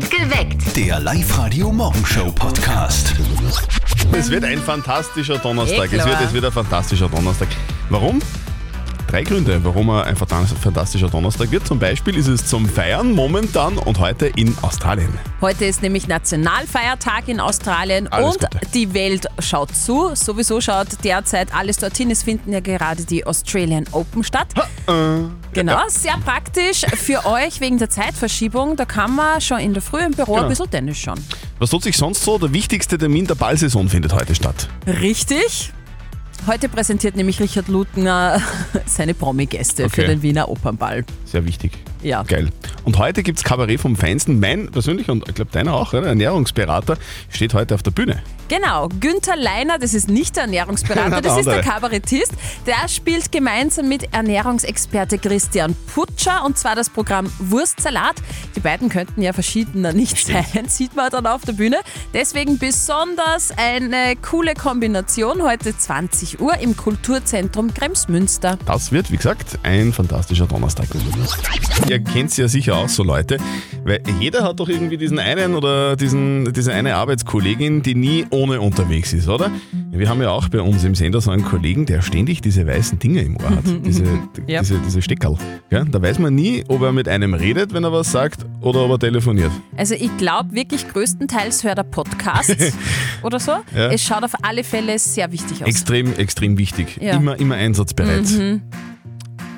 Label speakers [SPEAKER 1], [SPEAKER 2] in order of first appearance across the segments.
[SPEAKER 1] Geweckt.
[SPEAKER 2] Der Live-Radio-Morgenshow-Podcast.
[SPEAKER 3] Es wird ein fantastischer Donnerstag.
[SPEAKER 4] Eh
[SPEAKER 3] Es wird,
[SPEAKER 4] klar.
[SPEAKER 3] es wird ein fantastischer Donnerstag. Warum? Drei Gründe, warum er ein fantas- fantastischer Donnerstag wird. Zum Beispiel ist es zum Feiern momentan und heute in Australien.
[SPEAKER 4] Heute ist nämlich Nationalfeiertag in Australien
[SPEAKER 3] Alles
[SPEAKER 4] und
[SPEAKER 3] Gute.
[SPEAKER 4] die Welt schaut zu. Sowieso schaut derzeit alles dorthin. Es finden ja gerade die Australian Open statt. Genau, sehr praktisch für euch wegen der Zeitverschiebung. Da kann man schon in der Früh im Büro
[SPEAKER 3] Genau.
[SPEAKER 4] ein bisschen Tennis schauen.
[SPEAKER 3] Was tut sich sonst so? Der wichtigste Termin der Ballsaison findet heute statt.
[SPEAKER 4] Richtig. Heute präsentiert nämlich Richard Lutner seine Promi-Gäste für
[SPEAKER 3] Okay.
[SPEAKER 4] den Wiener Opernball.
[SPEAKER 3] Sehr wichtig.
[SPEAKER 4] Ja.
[SPEAKER 3] Geil. Und heute gibt es Kabarett vom Feinsten. Mein persönlicher und ich glaube deiner auch, oder? Ernährungsberater, steht heute auf der Bühne.
[SPEAKER 4] Genau, Günther Leiner, das ist nicht der Ernährungsberater, das ist der. Kabarettist. Der spielt gemeinsam mit Ernährungsexperte Christian Putscher und zwar das Programm Wurstsalat. Die beiden könnten ja verschiedener nicht sein, sieht man dann auf der Bühne. Deswegen besonders eine coole Kombination heute 20 Uhr im Kulturzentrum Kremsmünster.
[SPEAKER 3] Das wird, wie gesagt, ein fantastischer Donnerstag. Ihr kennt ja sicher auch so Leute, weil jeder hat doch irgendwie diesen einen oder diesen, diese eine Arbeitskollegin, die nie ohne unterwegs ist, oder? Wir haben ja auch bei uns im Sender so einen Kollegen, der ständig diese weißen Dinge im Ohr hat, diese,
[SPEAKER 4] Ja.
[SPEAKER 3] diese, diese Steckerl. Ja? Da weiß man nie, ob er mit einem redet, wenn er was sagt, oder ob er telefoniert.
[SPEAKER 4] Also ich glaube wirklich größtenteils hört er Podcasts oder so.
[SPEAKER 3] Ja.
[SPEAKER 4] Es schaut auf alle Fälle sehr wichtig aus.
[SPEAKER 3] Extrem, extrem wichtig. Immer, immer einsatzbereit.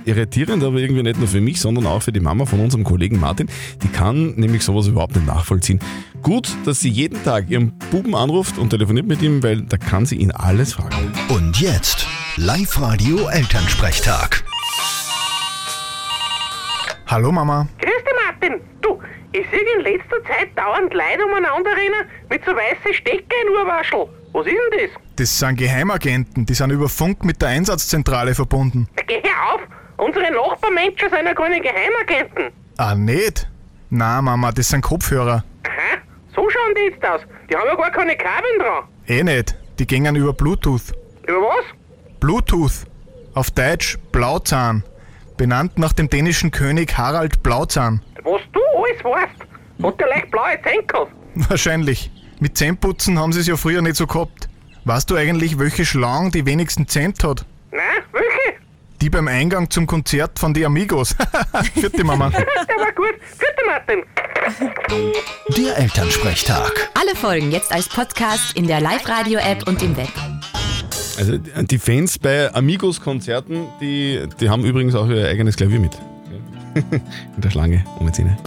[SPEAKER 3] Irritierend, aber irgendwie nicht nur für mich, sondern auch für die Mama von unserem Kollegen Martin. Die kann nämlich sowas überhaupt nicht nachvollziehen. Gut, dass sie jeden Tag ihren Buben anruft und telefoniert mit ihm, weil da kann sie ihn alles fragen.
[SPEAKER 2] Und jetzt Live-Radio-Elternsprechtag.
[SPEAKER 5] Hallo Mama.
[SPEAKER 6] Grüß dich, Martin. Du, ich sehe in letzter Zeit dauernd Leute umeinander rennen mit so weißen Stecker in Urwaschel. Was ist denn das?
[SPEAKER 5] Das sind Geheimagenten, die sind über Funk mit der Einsatzzentrale verbunden.
[SPEAKER 6] Geh her auf! Unsere Nachbarmenschen sind ja keine Geheimagenten.
[SPEAKER 5] Ah, nicht? Na Mama, das sind Kopfhörer.
[SPEAKER 6] Aha, so schauen die jetzt aus. Die haben ja gar keine Kabeln dran.
[SPEAKER 5] Eh nicht, die gingen über Bluetooth.
[SPEAKER 6] Über was?
[SPEAKER 5] Bluetooth. Auf Deutsch Blauzahn. Benannt nach dem dänischen König Harald Blauzahn.
[SPEAKER 6] Was du alles weißt. Hat der leicht blaue Zenkel?
[SPEAKER 5] Wahrscheinlich. Mit Zähneputzen haben sie es ja früher nicht so gehabt. Weißt du eigentlich, welche Schlange die wenigsten Zent hat? Die beim Eingang zum Konzert von die Amigos. Vierte Mama.
[SPEAKER 6] Der war gut. Gute Martin.
[SPEAKER 2] Der Elternsprechtag.
[SPEAKER 1] Alle Folgen jetzt als Podcast in der Live-Radio-App und im Web.
[SPEAKER 3] Also die Fans bei Amigos-Konzerten, die, die haben übrigens auch ihr eigenes Klavier mit. In der Schlange um die Zähne.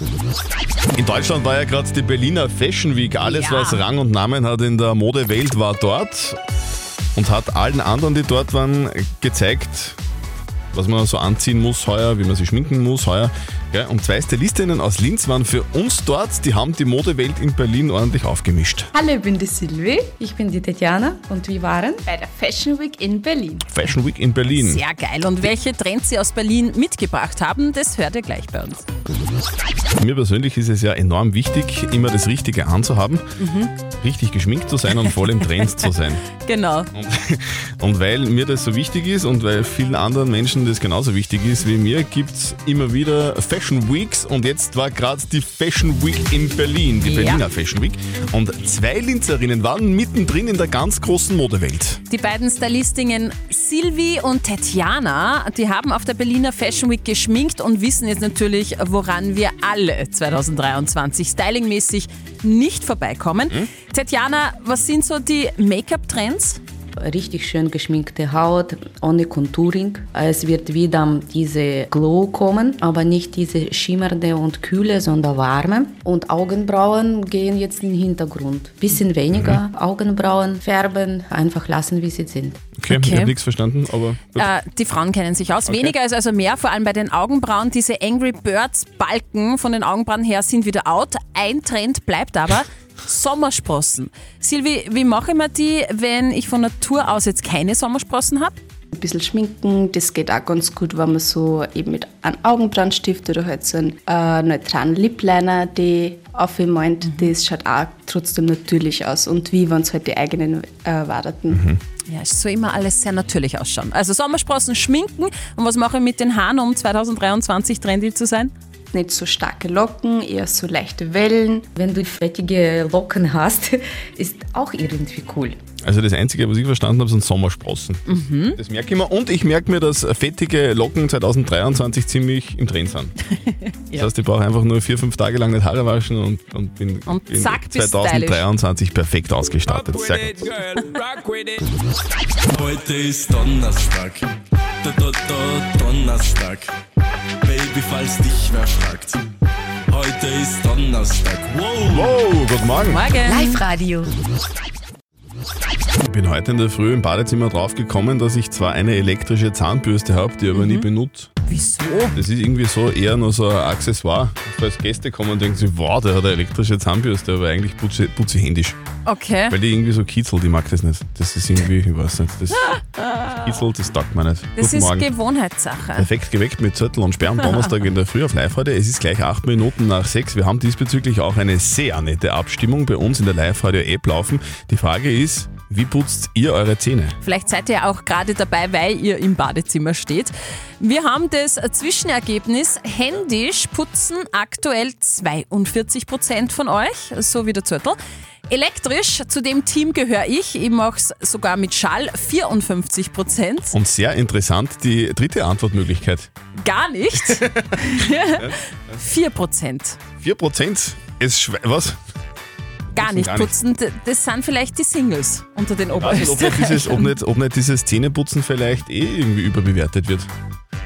[SPEAKER 3] In Deutschland war ja gerade die Berliner Fashion Week. Alles,
[SPEAKER 4] Ja.
[SPEAKER 3] was Rang und Namen hat in der Modewelt, war dort und hat allen anderen, die dort waren, gezeigt, was man so anziehen muss heuer, wie man sich schminken muss heuer. Ja, und zwei Stylistinnen aus Linz waren für uns dort, die haben die Modewelt in Berlin ordentlich aufgemischt.
[SPEAKER 7] Hallo, ich bin die Silvi. Ich bin die Tatjana und wir waren bei der Fashion Week in Berlin.
[SPEAKER 3] Fashion Week in Berlin.
[SPEAKER 4] Sehr geil. Und welche Trends sie aus Berlin mitgebracht haben, das hört ihr gleich bei uns.
[SPEAKER 3] Mir persönlich ist es ja enorm wichtig, immer das Richtige anzuhaben, richtig geschminkt zu sein und voll im Trend zu sein.
[SPEAKER 4] Genau.
[SPEAKER 3] Und, und weil mir das so wichtig ist und weil vielen anderen Menschen das genauso wichtig ist wie mir, gibt es immer wieder Fashion Weeks und jetzt war gerade die Fashion Week in Berlin, die
[SPEAKER 4] Ja.
[SPEAKER 3] Berliner Fashion Week. Und zwei Linzerinnen waren mittendrin in der ganz großen Modewelt.
[SPEAKER 4] Die beiden Stylistinnen Silvi und Tatjana, die haben auf der Berliner Fashion Week geschminkt und wissen jetzt natürlich, woran wir alle 2023 stylingmäßig nicht vorbeikommen. Tatjana, was sind so die Make-up-Trends?
[SPEAKER 7] Richtig schön geschminkte Haut, ohne Contouring. Es wird wieder diese Glow kommen, aber nicht diese schimmernde und kühle, sondern warme. Und Augenbrauen gehen jetzt in den Hintergrund. Bisschen weniger Augenbrauen färben, einfach lassen, wie sie sind.
[SPEAKER 3] Okay,
[SPEAKER 4] Okay.
[SPEAKER 3] ich habe nichts verstanden, aber.
[SPEAKER 4] Äh, die Frauen kennen sich aus. Weniger ist also mehr, vor allem bei den Augenbrauen. Diese Angry Birds Balken von den Augenbrauen her sind wieder out. Ein Trend bleibt aber. Sommersprossen. Silvi, wie mache ich mir die, wenn ich von Natur aus jetzt keine Sommersprossen habe?
[SPEAKER 7] Ein bisschen schminken, das geht auch ganz gut, wenn man so eben mit einem Augenbrandstift oder halt so einen äh, neutralen Lip-Liner, die aufmalt, das schaut auch trotzdem natürlich aus und wie wenn es halt die eigenen äh, Waderten.
[SPEAKER 4] Ja, es soll immer alles sehr natürlich ausschauen. Also Sommersprossen schminken. Und was mache ich mit den Haaren, um 2023 trendy zu sein?
[SPEAKER 7] Nicht so starke Locken, eher so leichte Wellen. Wenn du fettige Locken hast, ist auch irgendwie cool.
[SPEAKER 3] Also das Einzige, was ich verstanden habe, sind Sommersprossen. Das merke ich mir. Und ich merke mir, dass fettige Locken 2023 ziemlich im Trend sind. Das heißt, ich brauche einfach nur vier, fünf Tage lang nicht Haare waschen und, und bin,
[SPEAKER 4] Und
[SPEAKER 3] bin
[SPEAKER 4] zack, bist
[SPEAKER 3] 2023 perfekt ausgestattet. Sehr gut.
[SPEAKER 8] Heute ist Donnerstag. Da, da, da, Donnerstag. Baby, falls dich wer fragt. Heute ist Donnerstag. Wow.
[SPEAKER 3] Wow, guten Morgen.
[SPEAKER 4] Morgen.
[SPEAKER 1] Live-Radio.
[SPEAKER 3] Ich bin heute in der Früh im Badezimmer drauf gekommen, dass ich zwar eine elektrische Zahnbürste habe, die aber nie benutze.
[SPEAKER 4] Wieso?
[SPEAKER 3] Das ist irgendwie so eher nur so ein Accessoire. Falls Gäste kommen und denken sich, wow, der hat eine elektrische Zahnbürste, aber eigentlich putze, putze ich händisch.
[SPEAKER 4] Okay.
[SPEAKER 3] Weil die irgendwie so kitzelt, ich mag das nicht. Das ist irgendwie, ich weiß nicht, das kitzelt, das taugt mir nicht.
[SPEAKER 4] Das
[SPEAKER 3] Guten
[SPEAKER 4] ist
[SPEAKER 3] Morgen.
[SPEAKER 4] Gewohnheitssache.
[SPEAKER 3] Perfekt geweckt mit Zettel und Sperr am Donnerstag in der Früh auf live heute. Es ist gleich acht Minuten nach sechs. Wir haben diesbezüglich auch eine sehr nette Abstimmung bei uns in der Live-Radio-App laufen. Die Frage ist, wie putzt ihr eure Zähne?
[SPEAKER 4] Vielleicht seid ihr auch gerade dabei, weil ihr im Badezimmer steht. Wir haben das Zwischenergebnis. Händisch putzen aktuell 42% von euch, so wie der Zürtel. Elektrisch, zu dem Team gehöre ich, ich mache es sogar mit Schall, 54%.
[SPEAKER 3] Und sehr interessant die dritte Antwortmöglichkeit.
[SPEAKER 4] Gar nicht. 4%.
[SPEAKER 3] 4 Prozent. Es schwe- was?
[SPEAKER 4] Gar nicht putzen, das sind vielleicht die Singles unter den
[SPEAKER 3] Ich weiß nicht, ob nicht, dieses, ob,
[SPEAKER 4] Oberösterreichern.
[SPEAKER 3] nicht, ob nicht dieses Zähneputzen vielleicht eh irgendwie überbewertet wird.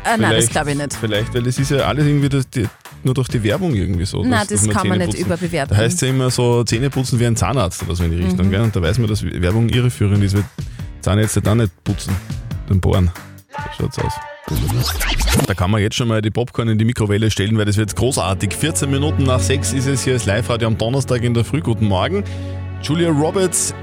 [SPEAKER 4] Äh, nein, das glaube ich nicht.
[SPEAKER 3] Vielleicht, weil das ist ja alles irgendwie durch die, nur durch die Werbung irgendwie so.
[SPEAKER 4] Nein,
[SPEAKER 3] dass-
[SPEAKER 4] das
[SPEAKER 3] dass man
[SPEAKER 4] kann man nicht überbewerten.
[SPEAKER 3] Da heißt es ja immer so, Zähne putzen wie ein Zahnarzt oder so in die Richtung.
[SPEAKER 4] Mhm.
[SPEAKER 3] Gell? Und da weiß man, dass Werbung irreführend ist, weil Zahnärzte da nicht putzen, den bohren. So schaut's aus. Da kann man jetzt schon mal die Popcorn in die Mikrowelle stellen, weil das wird großartig. 14 Minuten nach 6 ist es hier das Live-Radio am Donnerstag in der Früh. Guten Morgen. Julia Roberts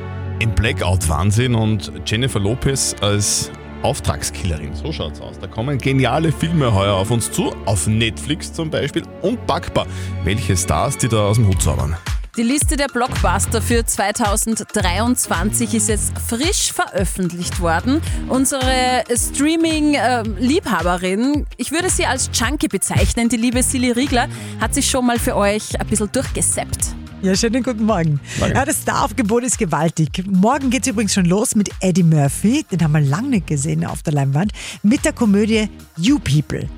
[SPEAKER 3] im Blackout-Wahnsinn und Jennifer Lopez als Auftragskillerin. So schaut's aus. Da kommen geniale Filme heuer auf uns zu, auf Netflix zum Beispiel, unpackbar. Welche Stars die da aus dem Hut zaubern.
[SPEAKER 4] Die Liste der Blockbuster für 2023 ist jetzt frisch veröffentlicht worden. Unsere Streaming-Liebhaberin, ich würde sie als Junkie bezeichnen, die liebe Silly Riegler, hat sich schon mal für euch ein bisschen durchgesappt.
[SPEAKER 9] Ja, schönen guten Morgen. Ja, das Star-Aufgebot ist gewaltig. Morgen geht es übrigens schon los mit Eddie Murphy, den haben wir lange nicht gesehen auf der Leinwand, mit der Komödie You People.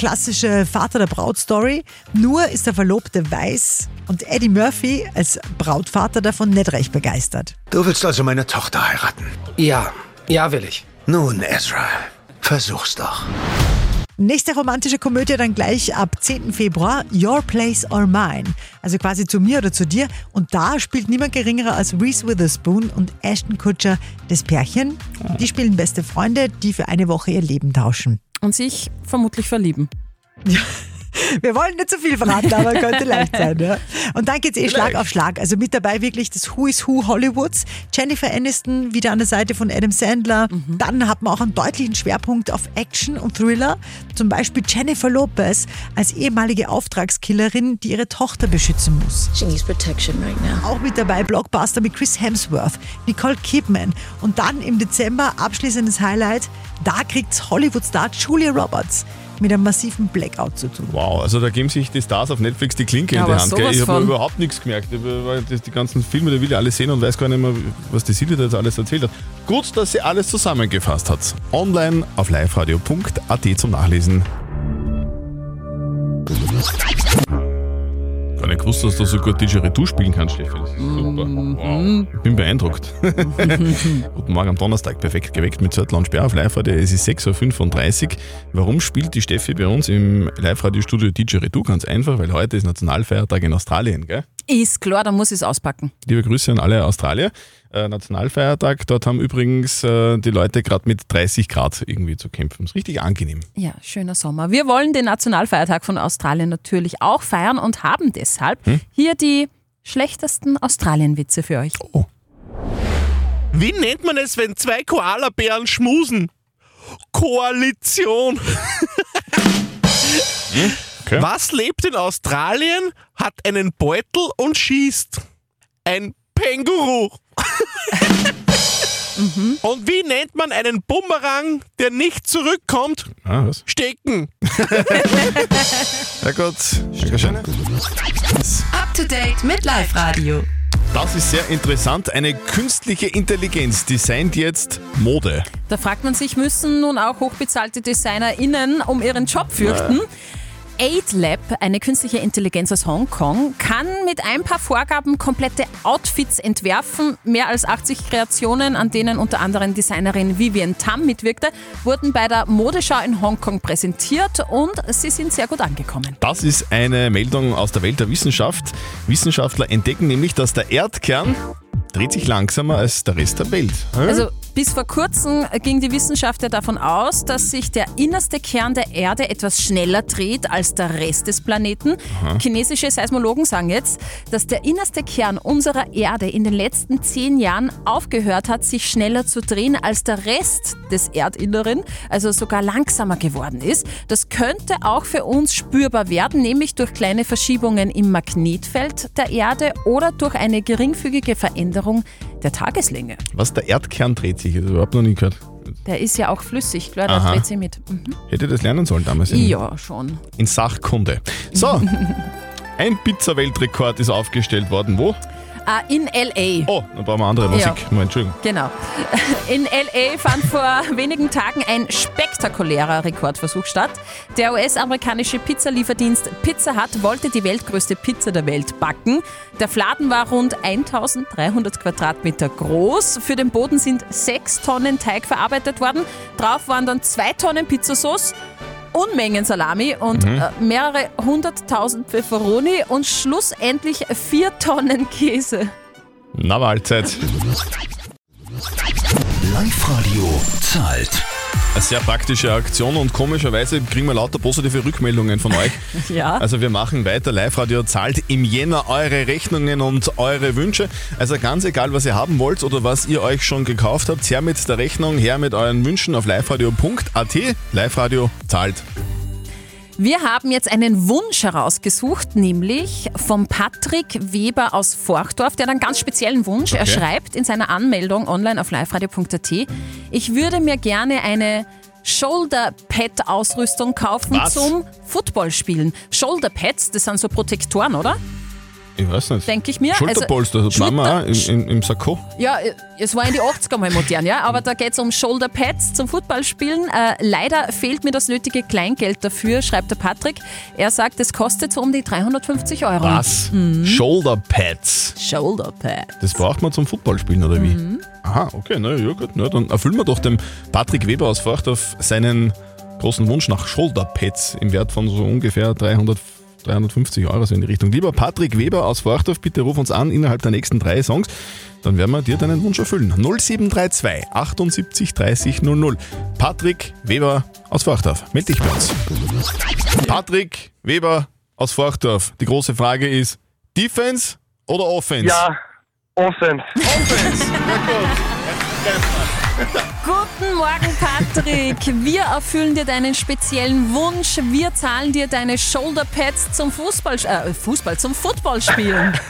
[SPEAKER 9] Klassische Vater der Braut-Story, nur ist der Verlobte weiß und Eddie Murphy als Brautvater davon nicht recht begeistert.
[SPEAKER 2] Du willst also meine Tochter heiraten?
[SPEAKER 10] Ja, ja, will ich.
[SPEAKER 2] Nun, Ezra, versuch's doch.
[SPEAKER 9] Nächste romantische Komödie dann gleich ab 10. Februar, Your Place or Mine. Also quasi zu mir oder zu dir. Und da spielt niemand geringerer als Reese Witherspoon und Ashton Kutcher das Pärchen. Die spielen beste Freunde, die für eine Woche ihr Leben tauschen.
[SPEAKER 4] Und sich vermutlich verlieben.
[SPEAKER 9] Wir wollen nicht zu viel verraten, aber könnte leicht sein. Ja. Und dann geht's eh Schlag auf Schlag. Also mit dabei wirklich das Who is Who Hollywoods. Jennifer Aniston wieder an der Seite von Adam Sandler. Dann hat man auch einen deutlichen Schwerpunkt auf Action und Thriller. Zum Beispiel Jennifer Lopez als ehemalige Auftragskillerin, die ihre Tochter beschützen muss.
[SPEAKER 11] She needs protection right now.
[SPEAKER 9] Auch mit dabei Blockbuster mit Chris Hemsworth, Nicole Kidman und dann im Dezember abschließendes Highlight, da kriegt's Hollywood-Star Julia Roberts mit einem massiven Blackout zu tun.
[SPEAKER 3] Wow, also da geben sich die Stars auf Netflix die Klinke
[SPEAKER 4] Ja,
[SPEAKER 3] in die Hand. Gell? Ich habe überhaupt nichts gemerkt. Die ganzen Filme, die will ich alle sehen und weiß gar nicht mehr, was die Silvia da jetzt alles erzählt hat. Gut, dass sie alles zusammengefasst hat. Online auf liveradio.at zum Nachlesen. Nicht gewusst, dass du so gut Didgeridoo spielen kannst, Steffi. Das ist super. Wow. Ich bin beeindruckt. Guten Morgen am Donnerstag, perfekt geweckt mit Zettel und Sperr auf Live-Radio. Es ist 6.35 Uhr. Warum spielt die Steffi bei uns im Live-Radio-Studio Didgeridoo? Ganz einfach, weil heute ist Nationalfeiertag in Australien, gell?
[SPEAKER 4] Ist klar, dann muss ich es auspacken.
[SPEAKER 3] Liebe Grüße an alle Australier. Äh, Nationalfeiertag, dort haben übrigens äh, die Leute gerade mit 30 Grad irgendwie zu kämpfen. Ist richtig angenehm.
[SPEAKER 4] Ja, schöner Sommer. Wir wollen den Nationalfeiertag von Australien natürlich auch feiern und haben deshalb hier die schlechtesten Australien-Witze für euch.
[SPEAKER 8] Wie nennt man es, wenn zwei Koalabären schmusen? Koalition.
[SPEAKER 3] Okay.
[SPEAKER 8] Was lebt in Australien, hat einen Beutel und schießt? Ein Känguru.
[SPEAKER 11] Und wie nennt man einen Bumerang, der nicht zurückkommt?
[SPEAKER 3] Ah, was?
[SPEAKER 11] Stecken.
[SPEAKER 3] Ja gut, Dankeschön.
[SPEAKER 1] Up to date mit Live Radio.
[SPEAKER 3] Das ist sehr interessant. Eine künstliche Intelligenz designt jetzt Mode.
[SPEAKER 4] Da fragt man sich, müssen nun auch hochbezahlte DesignerInnen um ihren Job fürchten? Aid Lab, eine künstliche Intelligenz aus Hongkong, kann mit ein paar Vorgaben komplette Outfits entwerfen. Mehr als 80 Kreationen, an denen unter anderem Designerin Vivian Tam mitwirkte, wurden bei der Modeschau in Hongkong präsentiert und sie sind sehr gut angekommen.
[SPEAKER 3] Das ist eine Meldung aus der Welt der Wissenschaft. Wissenschaftler entdecken nämlich, dass der Erdkern dreht sich langsamer als der Rest der Welt. Hä?
[SPEAKER 4] Also bis vor kurzem ging die Wissenschaft ja davon aus, dass sich der innerste Kern der Erde etwas schneller dreht als der Rest des Planeten. Chinesische Seismologen sagen jetzt, dass der innerste Kern unserer Erde in den letzten zehn Jahren aufgehört hat, sich schneller zu drehen als der Rest des Erdinneren, also sogar langsamer geworden ist. Das könnte auch für uns spürbar werden, nämlich durch kleine Verschiebungen im Magnetfeld der Erde oder durch eine geringfügige Veränderung der Tageslänge.
[SPEAKER 3] Was der Erdkern dreht sich, das habe ich überhaupt noch nie gehört.
[SPEAKER 4] Der ist ja auch flüssig, klar,
[SPEAKER 3] Aha.
[SPEAKER 4] dreht sich mit. Mhm.
[SPEAKER 3] Hätte das lernen sollen damals in,
[SPEAKER 4] Ja, schon.
[SPEAKER 3] in Sachkunde. So, ein Pizza-Weltrekord ist aufgestellt worden. Wo?
[SPEAKER 4] Ah, in L.A.
[SPEAKER 3] Oh, dann brauchen wir andere Musik.
[SPEAKER 4] Ja.
[SPEAKER 3] Moment, Entschuldigung.
[SPEAKER 4] Genau. In L.A. fand vor wenigen Tagen ein spektakulärer Rekordversuch statt. Der US-amerikanische Pizzalieferdienst Pizza Hut wollte die weltgrößte Pizza der Welt backen. Der Fladen war rund 1300 Quadratmeter groß. Für den Boden sind sechs Tonnen Teig verarbeitet worden. Drauf waren dann zwei Tonnen Pizzasauce. Unmengen Salami und
[SPEAKER 3] Mhm.
[SPEAKER 4] äh, mehrere hunderttausend Pfefferoni und schlussendlich vier Tonnen Käse.
[SPEAKER 3] Na, Mahlzeit.
[SPEAKER 2] Live-Radio zahlt.
[SPEAKER 3] Eine sehr praktische Aktion und komischerweise kriegen wir lauter positive Rückmeldungen von euch.
[SPEAKER 4] Ja.
[SPEAKER 3] Also wir machen weiter. Live-Radio zahlt im Jänner eure Rechnungen und eure Wünsche. Also ganz egal, was ihr haben wollt oder was ihr euch schon gekauft habt, her mit der Rechnung, her mit euren Wünschen auf liveradio.at. Live-Radio zahlt.
[SPEAKER 4] Wir haben jetzt einen Wunsch herausgesucht, nämlich vom Patrick Weber aus Forchdorf, der hat einen ganz speziellen Wunsch. Er
[SPEAKER 3] Okay.
[SPEAKER 4] schreibt in seiner Anmeldung online auf liveradio.at, ich würde mir gerne eine Shoulder-Pad-Ausrüstung kaufen
[SPEAKER 3] Was?
[SPEAKER 4] zum Footballspielen. Shoulder-Pads, das sind so Protektoren, oder?
[SPEAKER 3] Ich weiß nicht.
[SPEAKER 4] Denke ich mir.
[SPEAKER 3] Schulterpolster,
[SPEAKER 4] Also,
[SPEAKER 3] das machen wir auch
[SPEAKER 4] Schulter-
[SPEAKER 3] im, im, im Sakko.
[SPEAKER 4] Ja, äh, es war in die 80er mal modern, ja, aber da geht es um Shoulderpads zum Footballspielen. Äh, leider fehlt mir das nötige Kleingeld dafür, schreibt der Patrick. Er sagt, es kostet so um die 350 Euro.
[SPEAKER 3] Was?
[SPEAKER 4] Mhm.
[SPEAKER 3] Shoulderpads.
[SPEAKER 4] Shoulderpad.
[SPEAKER 3] Das braucht man zum Footballspielen oder wie?
[SPEAKER 4] Mhm.
[SPEAKER 3] Aha, okay, na ja gut. Na, dann erfüllen wir doch dem Patrick Weber aus Forchdorf seinen großen Wunsch nach Shoulderpads im Wert von so ungefähr 300, 350 Euro so in die Richtung. Lieber Patrick Weber aus Forchdorf, bitte ruf uns an innerhalb der nächsten drei Songs. Dann werden wir dir deinen Wunsch erfüllen. 0732 78 30 00. Patrick Weber aus Forchdorf. Meld dich bei uns. Patrick Weber aus Forchdorf. Die große Frage ist: Defense oder Offense?
[SPEAKER 12] Ja, Offense.
[SPEAKER 3] Offense.
[SPEAKER 4] Guten Morgen, Patrick. Wir erfüllen dir deinen speziellen Wunsch. Wir zahlen dir deine Shoulderpads zum Fußball, äh, Fußball, zum Footballspielen.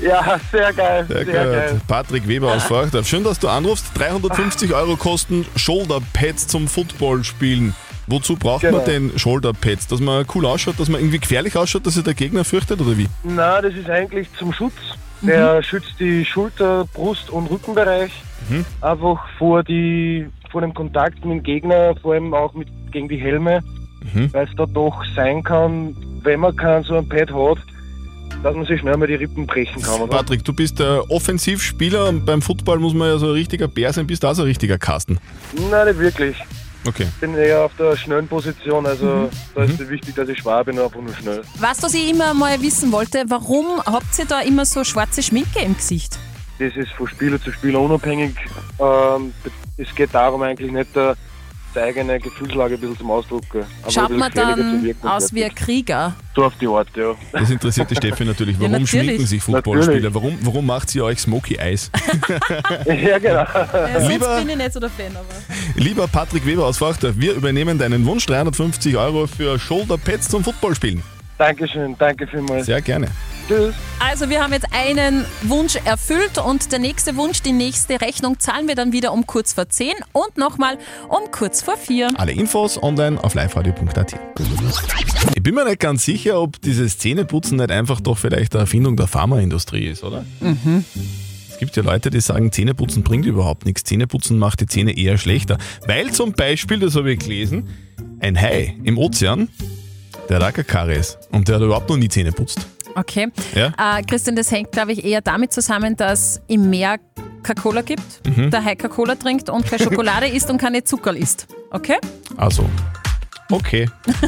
[SPEAKER 12] Ja, sehr geil.
[SPEAKER 3] Sehr,
[SPEAKER 12] Sehr, geil.
[SPEAKER 3] Patrick Weber aus Forchdorf. Schön, dass du anrufst. 350 Euro kosten Shoulderpads zum Football spielen. Wozu braucht man
[SPEAKER 12] Genau.
[SPEAKER 3] denn Shoulderpads? Dass man cool ausschaut, dass man irgendwie gefährlich ausschaut, dass sich der Gegner fürchtet oder wie?
[SPEAKER 12] Na, das ist eigentlich zum Schutz. Der schützt die Schulter-, Brust- und Rückenbereich
[SPEAKER 3] Mhm.
[SPEAKER 12] einfach vor, die, vor dem Kontakt mit dem Gegner, vor allem auch mit, gegen die Helme,
[SPEAKER 3] Mhm.
[SPEAKER 12] weil es da doch sein kann, wenn man kein so ein Pad hat, dass man sich schnell mal die Rippen brechen kann. Oder?
[SPEAKER 3] Patrick, du bist der Offensivspieler und beim Football muss man ja so ein richtiger Bär sein. Bist du auch so ein richtiger Kasten?
[SPEAKER 12] Nein, nicht wirklich.
[SPEAKER 3] Okay.
[SPEAKER 12] Ich bin eher auf der schnellen Position, also
[SPEAKER 4] Mhm.
[SPEAKER 12] da ist es wichtig, dass ich schwer bin, einfach nur schnell.
[SPEAKER 4] Was, was ich immer mal wissen wollte, warum habt ihr da immer so schwarze Schminke im Gesicht?
[SPEAKER 12] Das ist von Spieler zu Spieler unabhängig. Ähm, es geht darum eigentlich nicht, äh, die eigene Gefühlslage ein bisschen zum Ausdruck. äh, aber
[SPEAKER 4] Schaut man dann aus wie ein Krieger?
[SPEAKER 12] So auf die Art, ja.
[SPEAKER 3] Das interessiert die Steffi natürlich.
[SPEAKER 4] Ja,
[SPEAKER 3] Warum
[SPEAKER 4] natürlich.
[SPEAKER 3] schminken sich Footballspieler? Warum, warum macht ihr euch Smoky Eyes?
[SPEAKER 12] ja, genau.
[SPEAKER 4] Ja, sonst
[SPEAKER 3] Lieber-
[SPEAKER 4] bin ich nicht so der Fan, aber.
[SPEAKER 3] Lieber Patrick Weber aus Forchdorf, wir übernehmen deinen Wunsch. 350 Euro für Shoulderpads zum Footballspielen.
[SPEAKER 12] Dankeschön, danke vielmals.
[SPEAKER 3] Sehr gerne.
[SPEAKER 12] Tschüss.
[SPEAKER 4] Also wir haben jetzt einen Wunsch erfüllt und der nächste Wunsch, die nächste Rechnung zahlen wir dann wieder um kurz vor 10 und nochmal um kurz vor 4.
[SPEAKER 3] Alle Infos online auf liveradio.at. Ich bin mir nicht ganz sicher, ob dieses Zähneputzen nicht einfach doch vielleicht eine Erfindung der Pharmaindustrie ist, oder?
[SPEAKER 4] Mhm.
[SPEAKER 3] Es gibt ja Leute, die sagen, Zähneputzen bringt überhaupt nichts. Zähneputzen macht die Zähne eher schlechter. Weil zum Beispiel, das habe ich gelesen, ein Hai im Ozean, der hat auch keine Karies und der hat überhaupt noch nie Zähne putzt.
[SPEAKER 4] Okay.
[SPEAKER 3] Ja.
[SPEAKER 4] Äh, Christian, das hängt, glaube ich, eher damit zusammen, dass im Meer Coca-Cola gibt,
[SPEAKER 3] Mhm.
[SPEAKER 4] der Hai Coca-Cola trinkt und keine Schokolade isst und keine Zucker isst. Okay?
[SPEAKER 3] Also, okay.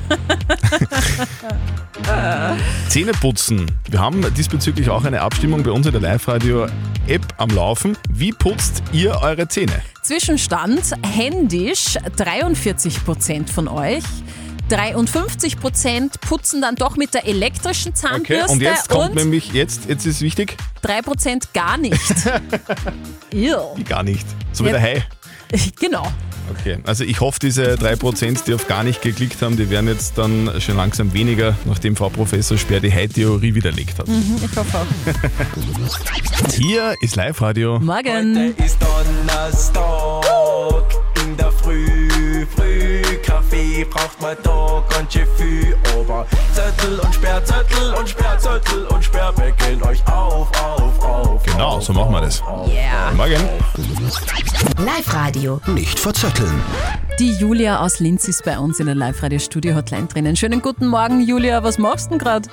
[SPEAKER 3] Zähneputzen. Wir haben diesbezüglich auch eine Abstimmung bei uns in der Live-Radio-App am Laufen. Wie putzt ihr eure Zähne?
[SPEAKER 4] Zwischenstand händisch 43% von euch. 53% putzen dann doch mit der elektrischen
[SPEAKER 3] Okay,
[SPEAKER 4] Zahnbürste
[SPEAKER 3] und jetzt kommt
[SPEAKER 4] und
[SPEAKER 3] nämlich, jetzt, jetzt ist wichtig,
[SPEAKER 4] 3% gar nicht. Ew.
[SPEAKER 3] gar nicht. So wie
[SPEAKER 4] Ja.
[SPEAKER 3] der Hai.
[SPEAKER 4] Genau.
[SPEAKER 3] Okay, also ich hoffe, diese 3%, die auf gar nicht geklickt haben, die werden jetzt dann schon langsam weniger, nachdem Frau Professor Speer die Hai-Theorie widerlegt hat.
[SPEAKER 4] Mhm, ich hoffe auch.
[SPEAKER 3] Hier ist Live-Radio.
[SPEAKER 4] Morgen.
[SPEAKER 13] ist Donnerstag in der Früh, früh Kaffee braucht man da ganz schön viel, aber Zettel und Sperrzettel und Sperrzettel und Sperr weckeln euch auf, auf, auf.
[SPEAKER 3] Genau, so machen wir das.
[SPEAKER 4] Yeah.
[SPEAKER 3] Morgen.
[SPEAKER 1] Live-Radio.
[SPEAKER 2] Nicht verzetteln.
[SPEAKER 4] Die Julia aus Linz ist bei uns in der Live-Radio-Studio-Hotline drinnen. Schönen guten Morgen, Julia. Was machst du denn gerade?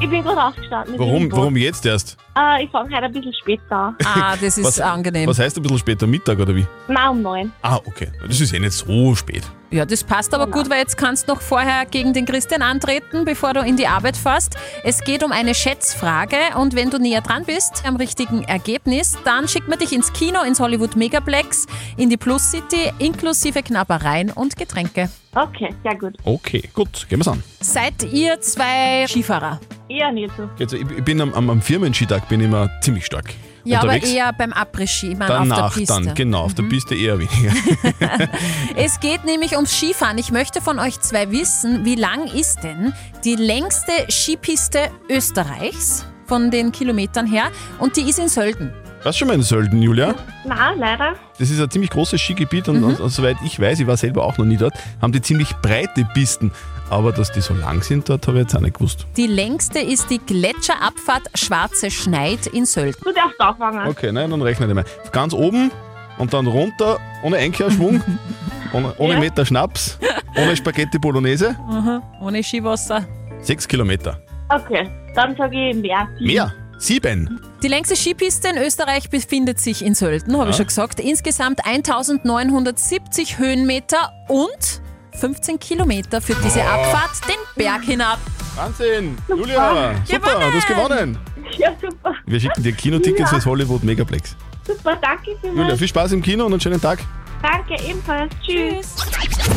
[SPEAKER 14] Ich bin gerade aufgestanden.
[SPEAKER 3] Warum, warum jetzt erst?
[SPEAKER 14] Äh, ich fange heute ein bisschen später an.
[SPEAKER 4] Ah, das ist
[SPEAKER 3] Was-
[SPEAKER 4] angenehm.
[SPEAKER 3] Was heißt ein bisschen später, Mittag oder wie?
[SPEAKER 14] Nein, um neun.
[SPEAKER 3] Ah, okay. Das ist eh nicht so spät.
[SPEAKER 4] Ja, das passt aber gut, weil jetzt kannst du noch vorher gegen den Christian antreten, bevor du in die Arbeit fährst. Es geht um eine Schätzfrage und wenn du näher dran bist am richtigen Ergebnis, dann schickt man dich ins Kino, ins Hollywood Megaplex, in die Plus City, inklusive Knabbereien und Getränke.
[SPEAKER 14] Okay, sehr gut.
[SPEAKER 3] Okay, gut, gehen wir's an.
[SPEAKER 4] Seid ihr zwei Skifahrer?
[SPEAKER 14] Eher nicht so.
[SPEAKER 3] Also ich ich bin am, am, am Firmenskitag bin ich immer ziemlich stark
[SPEAKER 4] Ja,
[SPEAKER 3] unterwegs.
[SPEAKER 4] aber eher beim Après-Ski, meine auf
[SPEAKER 3] Danach
[SPEAKER 4] der Piste. Mhm.
[SPEAKER 3] dann, genau, auf der Piste eher weniger.
[SPEAKER 4] Es geht nämlich ums Skifahren. Ich möchte von euch zwei wissen, wie lang ist denn die längste Skipiste Österreichs von den Kilometern her? Und die ist in Sölden.
[SPEAKER 3] Warst du schon mal in Sölden, Julia?
[SPEAKER 14] Nein, leider.
[SPEAKER 3] Das ist ein ziemlich großes Skigebiet und,
[SPEAKER 4] Mhm.
[SPEAKER 3] und, und soweit ich weiß, ich war selber auch noch nie dort, haben die ziemlich breite Pisten. Aber dass die so lang sind, dort habe ich jetzt auch nicht gewusst.
[SPEAKER 4] Die längste ist die Gletscherabfahrt Schwarze Schneid in Sölden.
[SPEAKER 14] Du darfst anfangen.
[SPEAKER 3] Okay, nein, dann rechne ich mal. Ganz oben und dann runter, ohne Einkehrschwung, ohne, ohne
[SPEAKER 4] Ja.
[SPEAKER 3] Meter Schnaps, ohne Spaghetti Bolognese.
[SPEAKER 4] Aha, ohne Skiwasser.
[SPEAKER 3] Sechs Kilometer.
[SPEAKER 14] Okay, dann sage ich mehr.
[SPEAKER 3] Mehr? Sieben.
[SPEAKER 4] Die längste Skipiste in Österreich befindet sich in Sölden, habe ich schon gesagt. Insgesamt 1970 Höhenmeter und 15 Kilometer führt diese. Abfahrt den Berg hinab.
[SPEAKER 3] Wahnsinn! Julia, super, du hast gewonnen.
[SPEAKER 14] Ja, super.
[SPEAKER 3] Wir schicken dir Kinotickets
[SPEAKER 14] Ja.
[SPEAKER 3] fürs Hollywood Megaplex.
[SPEAKER 14] Super, danke
[SPEAKER 3] Julia,
[SPEAKER 14] vielmals.
[SPEAKER 3] viel Spaß im Kino und einen schönen Tag.
[SPEAKER 14] Danke, ebenfalls. Tschüss.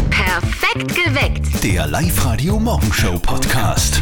[SPEAKER 1] Perfekt geweckt.
[SPEAKER 2] Der Live-Radio Morgenshow Podcast.